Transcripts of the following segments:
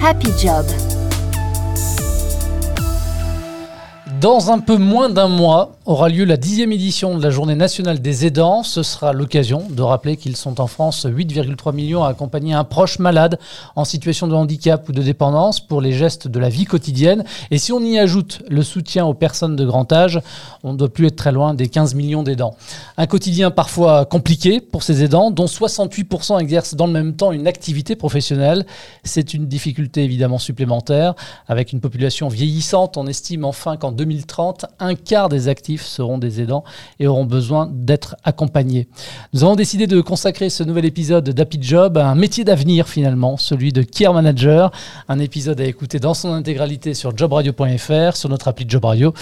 Happy Job. Dans un peu moins d'un mois aura lieu la dixième édition de la Journée nationale des aidants. Ce sera l'occasion de rappeler qu'ils sont en France 8,3 millions à accompagner un proche malade en situation de handicap ou de dépendance pour les gestes de la vie quotidienne. Et si on y ajoute le soutien aux personnes de grand âge, on ne doit plus être très loin des 15 millions d'aidants. Un quotidien parfois compliqué pour ces aidants, dont 68% exercent dans le même temps une activité professionnelle. C'est une difficulté évidemment supplémentaire. Avec une population vieillissante, on estime enfin qu'en 2030, un quart des actifs seront des aidants et auront besoin d'être accompagnés. Nous avons décidé de consacrer ce nouvel épisode d'Happy Job à un métier d'avenir finalement, celui de Care Manager. Un épisode à écouter dans son intégralité sur jobradio.fr, sur notre appli Job Radio.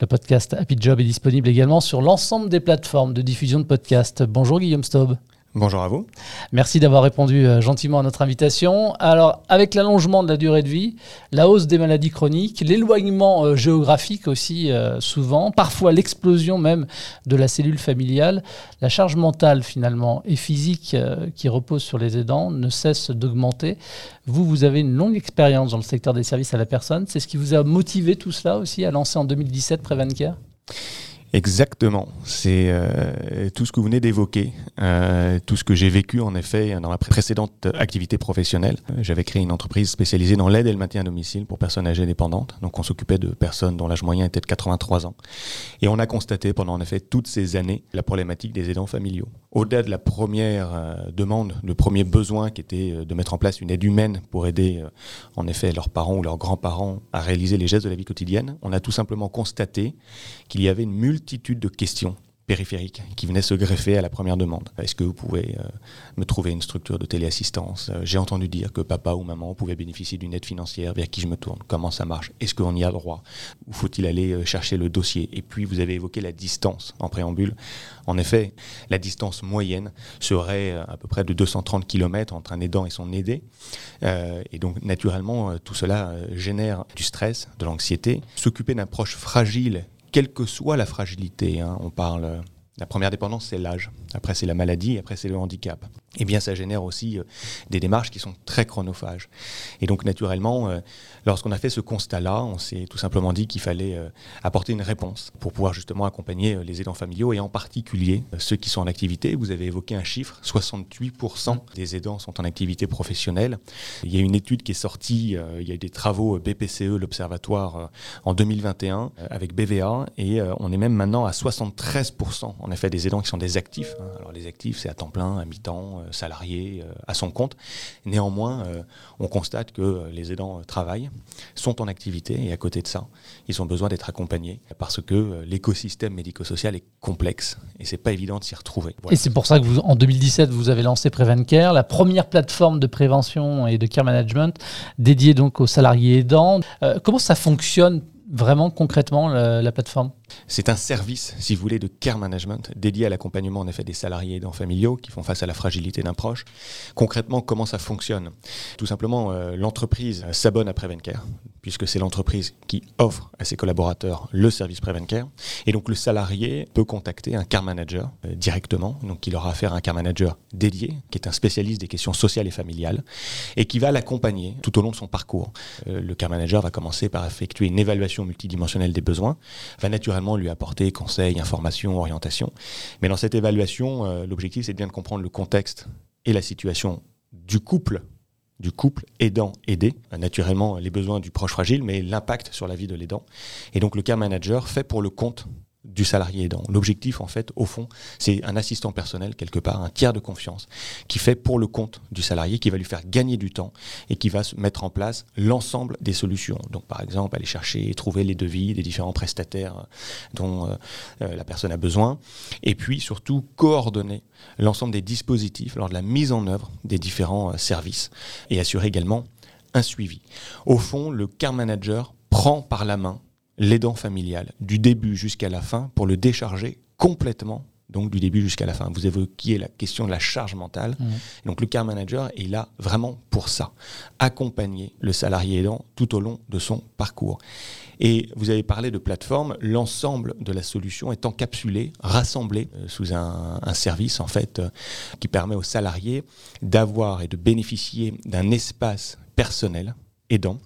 Le podcast Happy Job est disponible également sur l'ensemble des plateformes de diffusion de podcasts. Bonjour Guillaume Staub. Bonjour à vous. Merci d'avoir répondu euh, gentiment à notre invitation. Alors, avec l'allongement de la durée de vie, la hausse des maladies chroniques, l'éloignement euh, géographique aussi euh, souvent, parfois l'explosion même de la cellule familiale, la charge mentale finalement et physique qui repose sur les aidants ne cesse d'augmenter. Vous, vous avez une longue expérience dans le secteur des services à la personne. C'est ce qui vous a motivé tout cela aussi à lancer en 2017 Prevencare Exactement, c'est euh, tout ce que vous venez d'évoquer, euh, tout ce que j'ai vécu en effet dans ma précédente activité professionnelle. J'avais créé une entreprise spécialisée dans l'aide et le maintien à domicile pour personnes âgées dépendantes, donc on s'occupait de personnes dont l'âge moyen était de 83 ans. Et on a constaté pendant en effet toutes ces années la problématique des aidants familiaux. Au-delà de la première euh, demande, le premier besoin qui était de mettre en place une aide humaine pour aider en effet leurs parents ou leurs grands-parents à réaliser les gestes de la vie quotidienne, on a tout simplement constaté qu'il y avait une multitude de questions périphériques qui venaient se greffer à la première demande. Est-ce que vous pouvez euh, me trouver une structure de téléassistance? Euh, J'ai entendu dire que papa ou maman pouvait bénéficier d'une aide financière. Vers qui je me tourne Comment ça marche? Est-ce qu'on y a droit? Ou faut-il aller euh, chercher le dossier? Et puis, vous avez évoqué la distance en préambule. En effet, la distance moyenne serait à peu près de 230 km entre un aidant et son aidé. et donc, naturellement, tout cela génère du stress, de l'anxiété. S'occuper d'un proche fragile quelle que soit la fragilité. Hein, on parle, la première dépendance, c'est l'âge. Après, c'est la maladie. Après, c'est le handicap. Eh bien, ça génère aussi euh, des démarches qui sont très chronophages. Et donc, naturellement, euh, lorsqu'on a fait ce constat-là, on s'est tout simplement dit qu'il fallait euh, apporter une réponse pour pouvoir justement accompagner les aidants familiaux et en particulier ceux qui sont en activité. Vous avez évoqué un chiffre 68% des aidants sont en activité professionnelle. Il y a une étude qui est sortie, il y a eu des travaux BPCE, l'Observatoire, en 2021 avec BVA, et on est même maintenant à 73% en effet des aidants qui sont des actifs. Hein. Alors, les actifs, c'est à temps plein, à mi-temps euh, salariés, euh, à son compte. Néanmoins, euh, on constate que les aidants travaillent, sont en activité et à côté de ça, ils ont besoin d'être accompagnés parce que l'écosystème médico-social est complexe et c'est pas évident de s'y retrouver. Et c'est pour ça que en 2017, vous avez lancé Prevencare, la première plateforme de prévention et de care management dédiée donc aux salariés aidants. comment ça fonctionne vraiment concrètement la plateforme? C'est un service, si vous voulez, de care management dédié à l'accompagnement en effet des salariés aidants familiaux qui font face à la fragilité d'un proche. Concrètement, comment ça fonctionne? Tout simplement, euh, l'entreprise s'abonne à Prevencare, puisque c'est l'entreprise qui offre à ses collaborateurs le service Prevencare. Et donc le salarié peut contacter un care manager euh, directement, donc il aura affaire à un care manager dédié, qui est un spécialiste des questions sociales et familiales, et qui va l'accompagner tout au long de son parcours. Euh, le care manager va commencer par effectuer une évaluation multidimensionnelle des besoins, va naturellement lui apporter conseils, informations, orientations. Mais dans cette évaluation, euh, l'objectif, c'est bien de comprendre le contexte et la situation du couple du couple aidant-aidé, naturellement les besoins du proche fragile, mais l'impact sur la vie de l'aidant. Et donc le care manager fait pour le compte du salarié aidant. L'objectif, en fait, au fond, c'est un assistant personnel, quelque part, un tiers de confiance, qui fait pour le compte du salarié, qui va lui faire gagner du temps et qui va mettre en place l'ensemble des solutions. Donc, par exemple, aller chercher et trouver les devis des différents prestataires dont euh, euh, la personne a besoin. Et puis, surtout, coordonner l'ensemble des dispositifs lors de la mise en œuvre des différents euh, services et assurer également un suivi. Au fond, le car manager prend par la main l'aidant familial, du début jusqu'à la fin, pour le décharger complètement donc du début jusqu'à la fin. Vous évoquiez la question de la charge mentale. Mmh. Donc le care manager est là vraiment pour ça, accompagner le salarié aidant tout au long de son parcours. Et vous avez parlé de plateforme, l'ensemble de la solution est encapsulé, rassemblé euh, sous un, service en fait euh, qui permet aux salariés d'avoir et de bénéficier d'un espace personnel aidant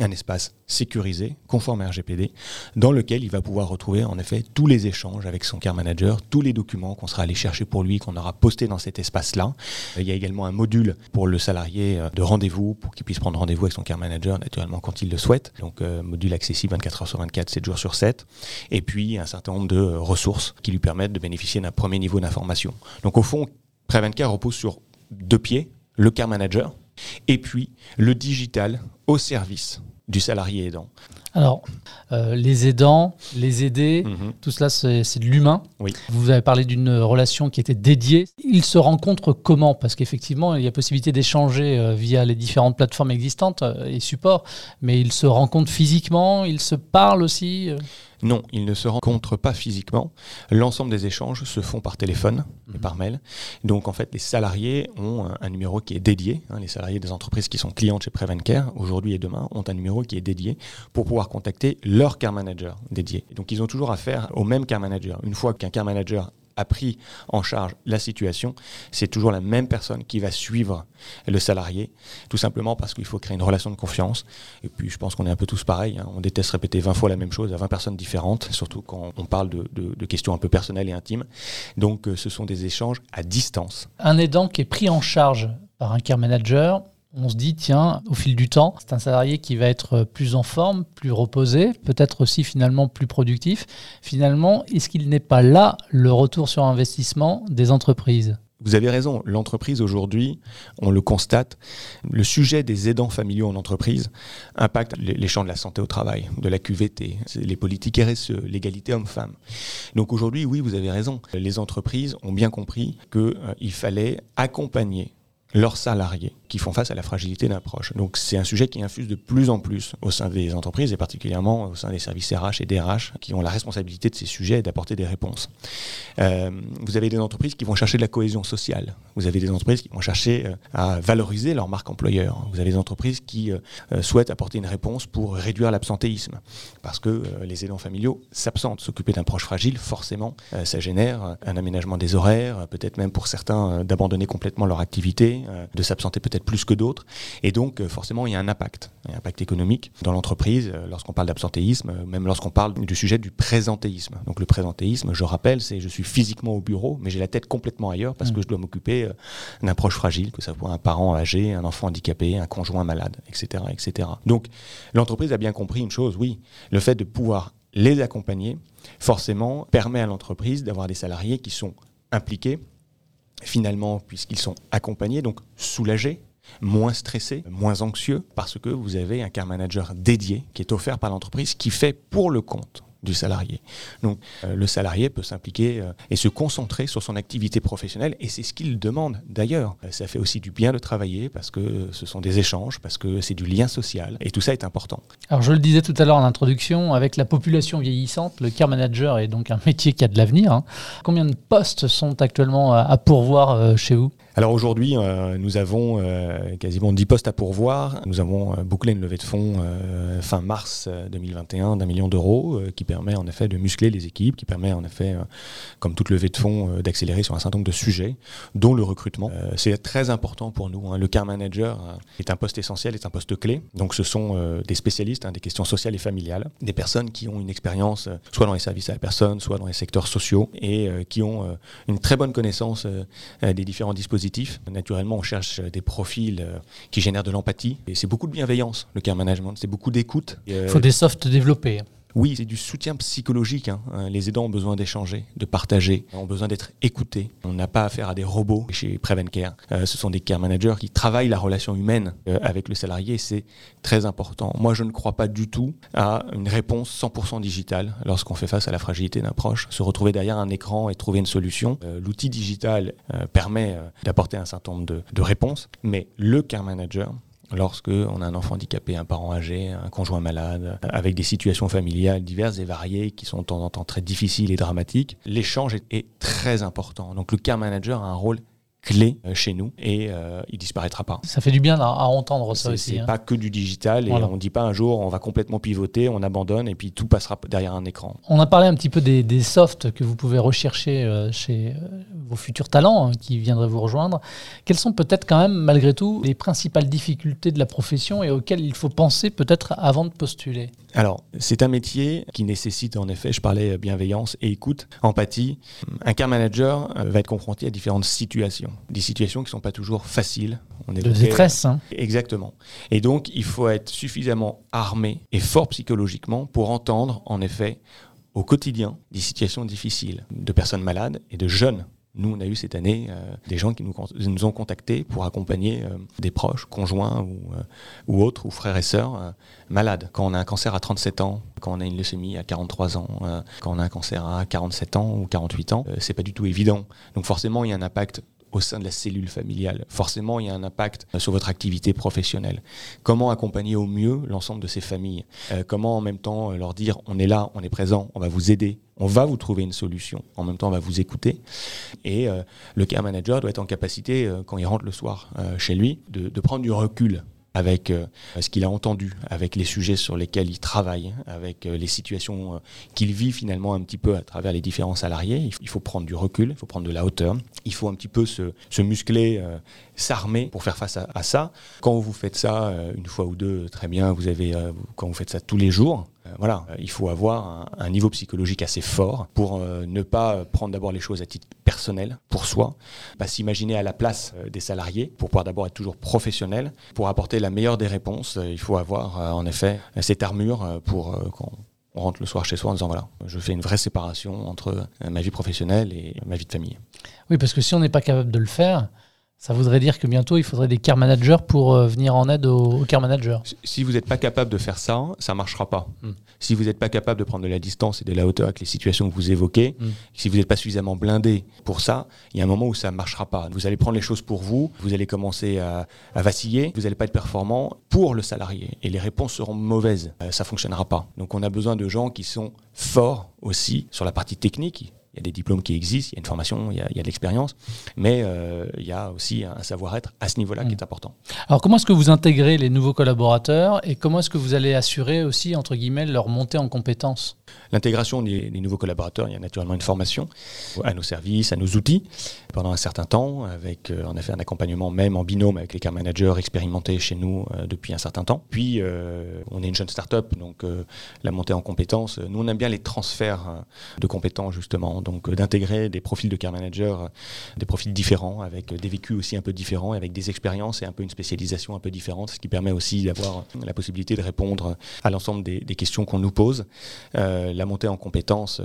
un espace sécurisé, conforme à RGPD, dans lequel il va pouvoir retrouver en effet tous les échanges avec son care manager, tous les documents qu'on sera allé chercher pour lui, qu'on aura posté dans cet espace-là. Il y a également un module pour le salarié euh, de rendez-vous, pour qu'il puisse prendre rendez-vous avec son care manager, naturellement quand il le souhaite. Donc euh, module accessible 24 heures sur 24, 7 jours sur 7. Et puis un certain nombre de euh, ressources qui lui permettent de bénéficier d'un premier niveau d'information. Donc au fond, Care repose sur deux pieds, le care manager, et puis le digital au service du salarié aidant. Alors, euh, les aidants, les aider, mhm. tout cela, c'est de l'humain. Oui. Vous avez parlé d'une relation qui était dédiée. Ils se rencontrent comment? Parce qu'effectivement, il y a possibilité d'échanger euh, via les différentes plateformes existantes euh, et supports, mais ils se rencontrent physiquement, ils se parlent aussi non, ils ne se rencontrent pas physiquement. L'ensemble des échanges se font par téléphone et mhm. par mail. Donc en fait, les salariés ont un, numéro qui est dédié. Hein. les salariés des entreprises qui sont clientes chez Prevencare, aujourd'hui et demain, ont un numéro qui est dédié pour pouvoir contacter leur care manager dédié. Donc ils ont toujours affaire au même care manager. Une fois qu'un care manager a pris en charge la situation, c'est toujours la même personne qui va suivre le salarié, tout simplement parce qu'il faut créer une relation de confiance. Et puis je pense qu'on est un peu tous pareils, hein. on déteste répéter 20 fois la même chose à 20 personnes différentes, surtout quand on parle de, questions un peu personnelles et intimes. Donc euh, ce sont des échanges à distance. Un aidant qui est pris en charge par un care manager, on se dit, tiens, au fil du temps, c'est un salarié qui va être plus en forme, plus reposé, peut-être aussi finalement plus productif. Finalement, est-ce qu'il n'est pas là le retour sur investissement des entreprises? Vous avez raison, l'entreprise aujourd'hui, on le constate, le sujet des aidants familiaux en entreprise impacte les champs de la santé au travail, de la QVT, les politiques RSE, l'égalité homme-femme. Donc aujourd'hui, oui, vous avez raison, les entreprises ont bien compris qu'il euh, fallait accompagner leurs salariés font face à la fragilité d'un proche. Donc c'est un sujet qui infuse de plus en plus au sein des entreprises et particulièrement au sein des services RH et DRH qui ont la responsabilité de ces sujets et d'apporter des réponses. Euh, vous avez des entreprises qui vont chercher de la cohésion sociale. Vous avez des entreprises qui vont chercher euh, à valoriser leur marque employeur. Vous avez des entreprises qui euh, souhaitent apporter une réponse pour réduire l'absentéisme parce que les aidants familiaux s'absentent. S'occuper d'un proche fragile, forcément, ça génère un aménagement des horaires, peut-être même pour certains d'abandonner complètement leur activité de s'absenter peut-être plus que d'autres. Et donc, euh, forcément, il y a un impact, un impact économique dans l'entreprise, euh, lorsqu'on parle d'absentéisme, même lorsqu'on parle du sujet du présentéisme. Donc, le présentéisme, je rappelle, c'est je suis physiquement au bureau, mais j'ai la tête complètement ailleurs parce que je dois m'occuper d'un proche fragile, que ce soit un parent âgé, un enfant handicapé, un conjoint malade, etc. etc. Donc, l'entreprise a bien compris une chose, oui, le fait de pouvoir les accompagner, forcément, permet à l'entreprise d'avoir des salariés qui sont impliqués finalement, puisqu'ils sont accompagnés, donc soulagés, moins stressés, moins anxieux, parce que vous avez un care manager dédié qui est offert par l'entreprise, qui fait pour le compte du salarié. Donc euh, le salarié peut s'impliquer euh, et se concentrer sur son activité professionnelle et c'est ce qu'il demande d'ailleurs. Euh, ça fait aussi du bien de travailler parce que ce sont des échanges, parce que c'est du lien social et tout ça est important. Alors je le disais tout à l'heure en introduction, avec la population vieillissante, le care manager est donc un métier qui a de l'avenir. Hein. Combien de postes sont actuellement à pourvoir chez vous? Alors aujourd'hui, euh, nous avons euh, quasiment 10 postes à pourvoir. Nous avons bouclé une levée de fonds fin mars 2021 d'un million d'euros qui permet en effet de muscler les équipes, qui permet en effet, comme toute levée de fonds, d'accélérer sur un certain nombre de sujets, dont le recrutement. C'est très important pour nous. Hein. Le car manager est un poste essentiel, est un poste clé. Donc ce sont des spécialistes hein, des questions sociales et familiales, des personnes qui ont une expérience soit dans les services à la personne, soit dans les secteurs sociaux et qui ont une très bonne connaissance des différents dispositifs Naturellement, on cherche des profils euh, qui génèrent de l'empathie. Et c'est beaucoup de bienveillance, le care management. C'est beaucoup d'écoute. Il faut des softs développés. Oui, c'est du soutien psychologique. Hein. Euh, les aidants ont besoin d'échanger, de partager, ont besoin d'être écoutés. On n'a pas affaire à des robots chez Prevencare. Euh, ce sont des care managers qui travaillent la relation humaine euh, avec le salarié. C'est très important. Moi, je ne crois pas du tout à une réponse 100% digitale lorsqu'on fait face à la fragilité d'un proche. Se retrouver derrière un écran et trouver une solution. L'outil digital permet d'apporter un certain nombre de réponses, mais le care manager lorsque on a un enfant handicapé, un parent âgé, un conjoint malade, avec des situations familiales diverses et variées qui sont de temps en temps très difficiles et dramatiques, l'échange est, très important. Donc le care manager a un rôle clé chez nous et il disparaîtra pas. Ça fait du bien à, entendre ça aussi. C'est hein. pas que du digital et on ne dit pas un jour on va complètement pivoter, on abandonne et puis tout passera derrière un écran. On a parlé un petit peu des, des softs que vous pouvez rechercher chez vos futurs talents hein, qui viendraient vous rejoindre. Quelles sont peut-être quand même malgré tout les principales difficultés de la profession et auxquelles il faut penser peut-être avant de postuler? Alors, c'est un métier qui nécessite en effet, je parlais bienveillance et écoute, empathie. Un care manager euh, va être confronté à différentes situations, des situations qui ne sont pas toujours faciles. On de détresse. Hein. Exactement. Et donc, il faut être suffisamment armé et fort psychologiquement pour entendre en effet au quotidien des situations difficiles de personnes malades et de jeunes nous, on a eu cette année euh, des gens qui nous, nous, ont contactés pour accompagner euh, des proches, conjoints ou, euh, ou, autres, ou frères et sœurs malades. Quand on a un cancer à 37 ans, quand on a une leucémie à 43 ans, quand on a un cancer à 47 ans ou 48 ans, c'est pas du tout évident. Donc forcément, il y a un impact au sein de la cellule familiale. Forcément, il y a un impact sur votre activité professionnelle. Comment accompagner au mieux l'ensemble de ces familles? Comment en même temps leur dire on est là, on est présent, on va vous aider, on va vous trouver une solution. En même temps, on va vous écouter. Et euh, le care manager doit être en capacité, euh, quand il rentre le soir euh, chez lui, de, prendre du recul avec ce qu'il a entendu, avec les sujets sur lesquels il travaille, avec les situations qu'il vit finalement un petit peu à travers les différents salariés. Il faut prendre du recul, il faut prendre de la hauteur, il faut un petit peu se, muscler, s'armer pour faire face à, ça. Quand vous faites ça une fois ou deux, très bien, vous avez, quand vous faites ça tous les jours, euh, voilà, il faut avoir un, niveau psychologique assez fort pour euh, ne pas prendre d'abord les choses à titre personnel pour soi, pas s'imaginer à la place euh, des salariés pour pouvoir d'abord être toujours professionnel, pour apporter la meilleure des réponses. il faut avoir en effet cette armure pour quand on rentre le soir chez soi en disant voilà, je fais une vraie séparation entre ma vie professionnelle et ma vie de famille. Oui, parce que si on n'est pas capable de le faire, ça voudrait dire que bientôt, il faudrait des care managers pour euh, venir en aide aux, care managers. Si vous n'êtes pas capable de faire ça, ça ne marchera pas. Hmm. Si vous n'êtes pas capable de prendre de la distance et de la hauteur avec les situations que vous évoquez, hmm. si vous n'êtes pas suffisamment blindé pour ça, il y a un moment où ça ne marchera pas. Vous allez prendre les choses pour vous, vous allez commencer à, vaciller, vous n'allez pas être performant pour le salarié. Et les réponses seront mauvaises. Euh, ça ne fonctionnera pas. Donc on a besoin de gens qui sont forts aussi sur la partie technique il y a des diplômes qui existent, il y a une formation, il y a, de l'expérience, mais euh, il y a aussi un savoir-être à ce niveau-là qui est mm. important. Alors comment est-ce que vous intégrez les nouveaux collaborateurs et comment est-ce que vous allez assurer aussi, entre guillemets, leur montée en compétences? L'intégration des, nouveaux collaborateurs, il y a naturellement une formation à nos services, à nos outils, pendant un certain temps, avec euh, en effet un accompagnement même en binôme avec les care managers expérimentés chez nous euh, depuis un certain temps. Puis on est une jeune start-up, donc la montée en compétences, nous on aime bien les transferts de compétences justement donc euh, d'intégrer des profils de care manager, euh, des profils différents, avec euh, des vécus aussi un peu différents, avec des expériences et un peu une spécialisation un peu différente, ce qui permet aussi d'avoir la possibilité de répondre à l'ensemble des, questions qu'on nous pose. La montée en compétences,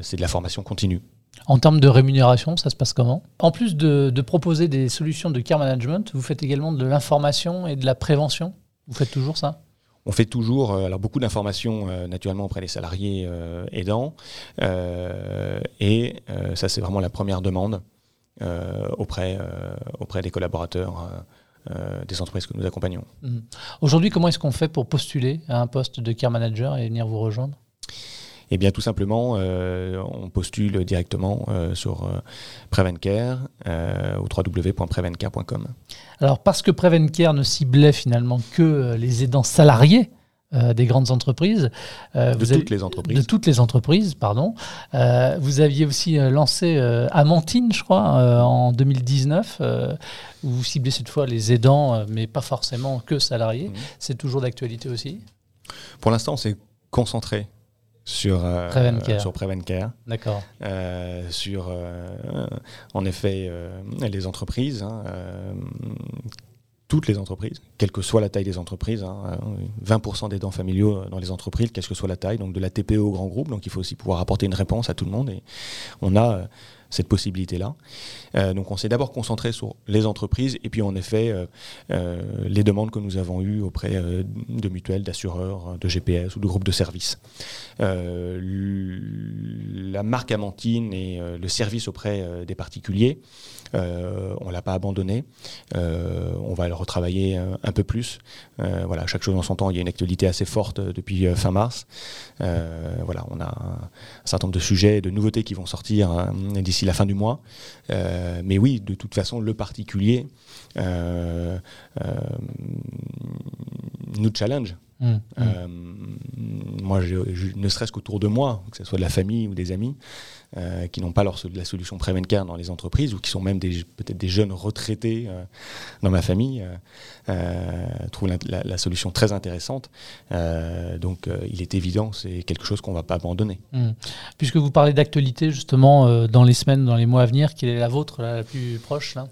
c'est de la formation continue. En termes de rémunération, ça se passe comment? En plus de, de, proposer des solutions de care management, vous faites également de l'information et de la prévention? Vous faites toujours ça? On fait toujours euh, alors beaucoup d'informations euh, naturellement auprès des salariés euh, aidants et ça c'est vraiment la première demande auprès, auprès des collaborateurs des entreprises que nous accompagnons. Mhm. Aujourd'hui, comment est-ce qu'on fait pour postuler à un poste de care manager et venir vous rejoindre? Eh bien, tout simplement, on postule directement sur euh, Prevencare au www.prevencare.com. Alors, parce que Prevencare ne ciblait finalement que euh, les aidants salariés, euh, des grandes entreprises. Euh, de toutes les entreprises. De toutes les entreprises, pardon. vous aviez aussi lancé Amantine, je crois, en 2019, où vous ciblez cette fois les aidants, mais pas forcément que salariés. Mmh. C'est toujours d'actualité aussi? Pour l'instant, c'est concentré sur euh, sur Prevencare. D'accord. Euh, sur euh, en effet les entreprises. Hein, toutes les entreprises, quelle que soit la taille des entreprises, 20% des dents familiaux dans les entreprises, quelle que soit la taille, donc de la TPE au grand groupe, donc il faut aussi pouvoir apporter une réponse à tout le monde et on a cette possibilité-là. Euh, donc on s'est d'abord concentré sur les entreprises et puis en effet euh, euh, les demandes que nous avons eues auprès de mutuelles, d'assureurs, de GPS ou de groupes de services. la marque Amantine et le service auprès des particuliers on l'a pas abandonné. on va le retravailler un peu plus. voilà, chaque chose en son temps. Il y a une actualité assez forte depuis fin mars. voilà, on a un, certain nombre de sujets, de nouveautés qui vont sortir d'ici la fin du mois. mais oui, de toute façon, le particulier nous challenge. Mmh, mmh. Euh, moi, ne serait-ce qu'autour de moi, que ce soit de la famille ou des amis, euh, qui n'ont pas leur, la solution Prevencare dans les entreprises ou qui sont même peut-être des jeunes retraités euh, dans ma famille, trouvent la, la, solution très intéressante. donc, il est évident, c'est quelque chose qu'on ne va pas abandonner. Mmh. Puisque vous parlez d'actualité, justement, dans les semaines, dans les mois à venir, quelle est la vôtre, la plus proche là?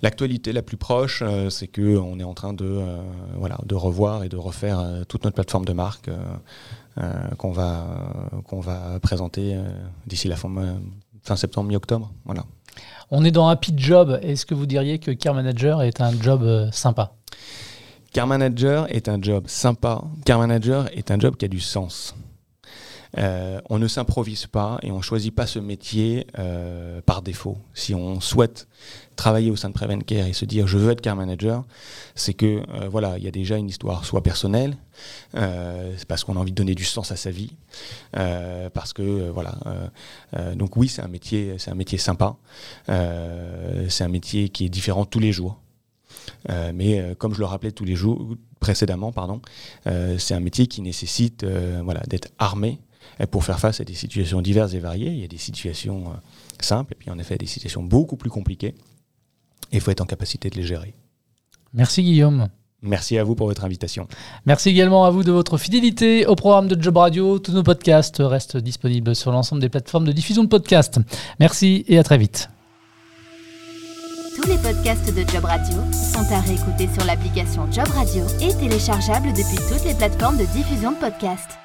L'actualité la plus proche, euh, c'est que on est en train de, euh, voilà, de revoir et de refaire euh, toute notre plateforme de marque qu'on va, qu'on va présenter d'ici la fin, fin septembre, mi-octobre. Voilà. On est dans Happy Job. Est-ce que vous diriez que Care Manager est un job sympa? Care Manager est un job sympa. Care Manager est un job qui a du sens. Euh, on ne s'improvise pas et on ne choisit pas ce métier euh, par défaut. Si on souhaite travailler au sein de Prevent Care et se dire je veux être care manager, c'est que euh, voilà, il y a déjà une histoire soit personnelle, c'est parce qu'on a envie de donner du sens à sa vie, parce que voilà. donc oui, c'est un métier, c'est un métier sympa, c'est un métier qui est différent tous les jours. mais comme je le rappelais tous les jours précédemment, pardon, c'est un métier qui nécessite voilà d'être armé pour faire face à des situations diverses et variées. Il y a des situations euh, simples et puis en effet des situations beaucoup plus compliquées. Et il faut être en capacité de les gérer. Merci Guillaume. Merci à vous pour votre invitation. Merci également à vous de votre fidélité au programme de Job Radio. Tous nos podcasts restent disponibles sur l'ensemble des plateformes de diffusion de podcasts. Merci et à très vite. Tous les podcasts de Job Radio sont à réécouter sur l'application Job Radio et téléchargeables depuis toutes les plateformes de diffusion de podcasts.